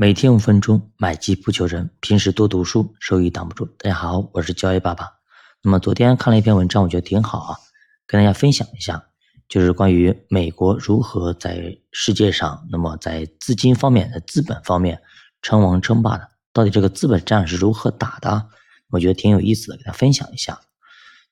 每天五分钟，买基不求人。平时多读书，收益挡不住。大家好，我是交易爸爸。那么昨天看了一篇文章，我觉得挺好啊，跟大家分享一下，就是关于美国如何在世界上，那么在资金方面、的资本方面称王称霸的。到底这个资本战是如何打的？我觉得挺有意思的，给大家分享一下。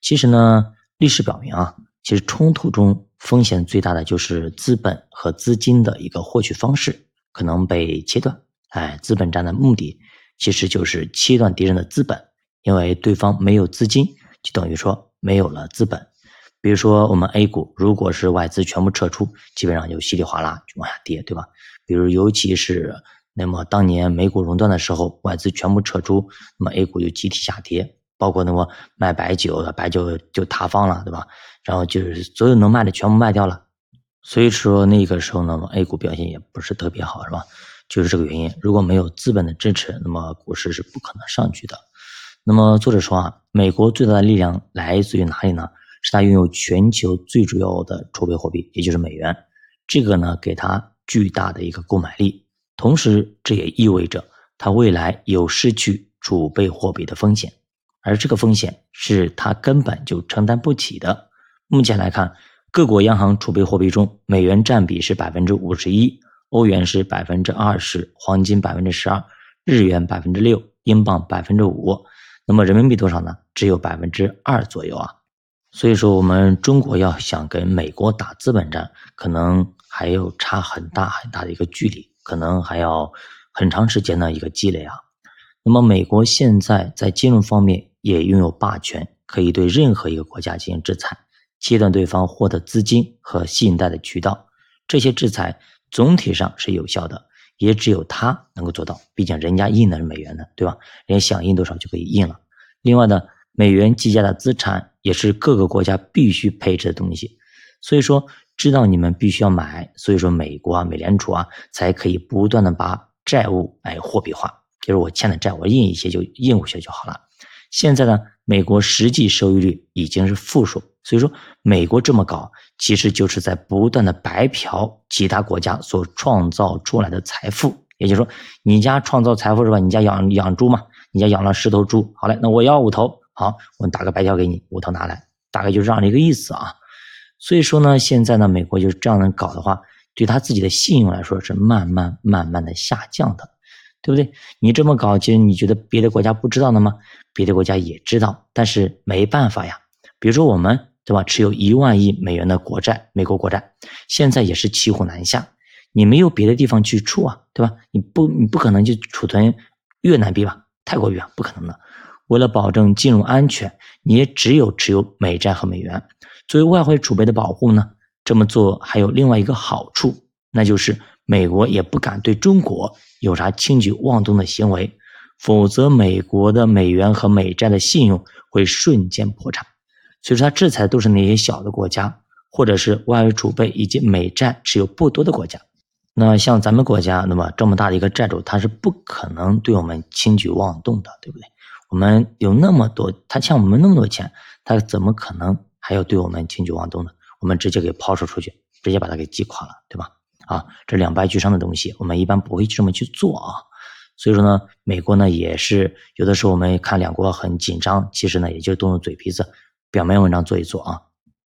其实呢，历史表明啊，其实冲突中风险最大的就是资本和资金的一个获取方式可能被切断。哎，资本战的目的其实就是切断敌人的资本，因为对方没有资金，就等于说没有了资本。比如说我们 A 股，如果是外资全部撤出，基本上就稀里哗啦就往下跌，对吧？比如尤其是那么当年美股熔断的时候，外资全部撤出，那么 A 股就集体下跌，包括那么卖白酒的白酒就塌方了，对吧？然后就是所有能卖的全部卖掉了，所以说那个时候呢，A 股表现也不是特别好，是吧？就是这个原因，如果没有资本的支持，那么股市是不可能上去的。那么作者说啊，美国最大的力量来自于哪里呢？是它拥有全球最主要的储备货币，也就是美元。这个呢，给它巨大的一个购买力，同时这也意味着它未来有失去储备货币的风险，而这个风险是它根本就承担不起的。目前来看，各国央行储备货币中，美元占比是百分之五十一。欧元是百分之二十，黄金百分之十二，日元百分之六，英镑百分之五，那么人民币多少呢？只有百分之二左右啊。所以说，我们中国要想跟美国打资本战，可能还有差很大很大的一个距离，可能还要很长时间的一个积累啊。那么，美国现在在金融方面也拥有霸权，可以对任何一个国家进行制裁，切断对方获得资金和信贷的渠道，这些制裁。总体上是有效的，也只有他能够做到。毕竟人家印的是美元的，对吧？人家想印多少就可以印了。另外呢，美元计价的资产也是各个国家必须配置的东西。所以说，知道你们必须要买，所以说美国啊、美联储啊才可以不断的把债务哎货币化，就是我欠的债，我印一些就印过去就好了。现在呢，美国实际收益率已经是负数。所以说，美国这么搞，其实就是在不断的白嫖其他国家所创造出来的财富。也就是说，你家创造财富是吧？你家养养猪嘛？你家养了十头猪，好嘞，那我要五头，好，我打个白条给你，五头拿来，大概就是这样的一个意思啊。所以说呢，现在呢，美国就是这样的搞的话，对他自己的信用来说是慢慢慢慢的下降的，对不对？你这么搞，其实你觉得别的国家不知道的吗？别的国家也知道，但是没办法呀。比如说我们。对吧？持有一万亿美元的国债，美国国债，现在也是骑虎难下。你没有别的地方去处啊，对吧？你不，你不可能就储存越南币吧？泰国币啊，不可能的。为了保证金融安全，你也只有持有美债和美元作为外汇储备的保护呢。这么做还有另外一个好处，那就是美国也不敢对中国有啥轻举妄动的行为，否则美国的美元和美债的信用会瞬间破产。所以说，他制裁都是那些小的国家，或者是外汇储备以及美债持有不多的国家。那像咱们国家，那么这么大的一个债主，他是不可能对我们轻举妄动的，对不对？我们有那么多，他欠我们那么多钱，他怎么可能还要对我们轻举妄动呢？我们直接给抛售出去，直接把它给击垮了，对吧？啊，这两败俱伤的东西，我们一般不会这么去做啊。所以说呢，美国呢也是有的时候我们看两国很紧张，其实呢也就动动嘴皮子。表面文章做一做啊，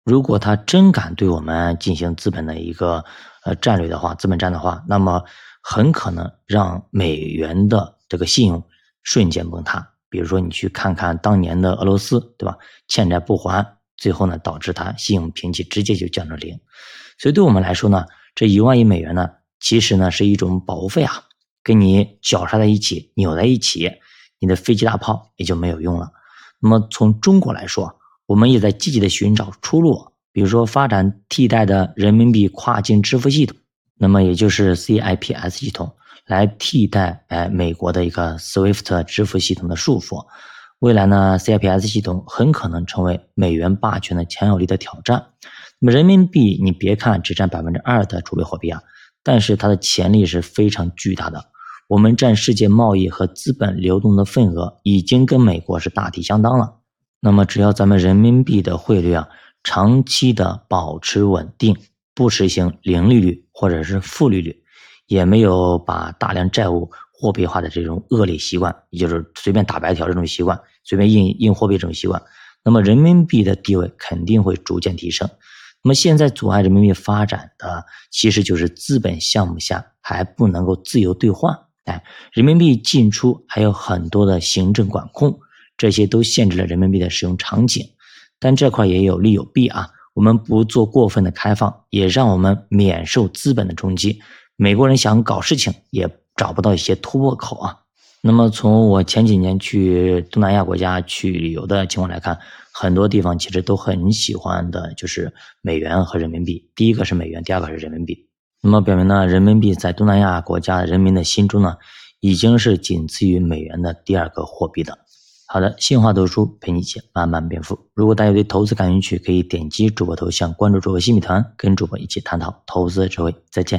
如果他真敢对我们进行资本的一个呃战略的话，资本战的话，那么很可能让美元的这个信用瞬间崩塌。比如说你去看看当年的俄罗斯，对吧？欠债不还，最后呢导致它信用评级直接就降到零。所以对我们来说呢，这一万亿美元呢，其实呢是一种保护费啊，跟你绞杀在一起，扭在一起，你的飞机大炮也就没有用了。那么从中国来说，我们也在积极的寻找出路，比如说发展替代的人民币跨境支付系统，那么也就是 CIPS 系统来替代哎美国的一个 SWIFT 支付系统的束缚。未来呢，CIPS 系统很可能成为美元霸权的强有力的挑战。那么人民币，你别看只占百分之二的储备货币啊，但是它的潜力是非常巨大的。我们占世界贸易和资本流动的份额已经跟美国是大体相当了。那么，只要咱们人民币的汇率啊长期的保持稳定，不实行零利率或者是负利率，也没有把大量债务货币化的这种恶劣习惯，也就是随便打白条这种习惯，随便印印货币这种习惯，那么人民币的地位肯定会逐渐提升。那么现在阻碍人民币发展的，其实就是资本项目下还不能够自由兑换，哎，人民币进出还有很多的行政管控，这些都限制了人民币的使用场景。但这块也有利有弊啊，我们不做过分的开放，也让我们免受资本的冲击。美国人想搞事情也。找不到一些突破口啊。那么从我前几年去东南亚国家去旅游的情况来看，很多地方其实都很喜欢的就是美元和人民币。第一个是美元，第二个是人民币。那么表明呢，人民币在东南亚国家人民的心中呢，已经是仅次于美元的第二个货币的。好的，新华读书陪你一起慢慢变富。如果大家对投资感兴趣，可以点击主播头像关注主播新米团，跟主播一起探讨投资智慧。再见。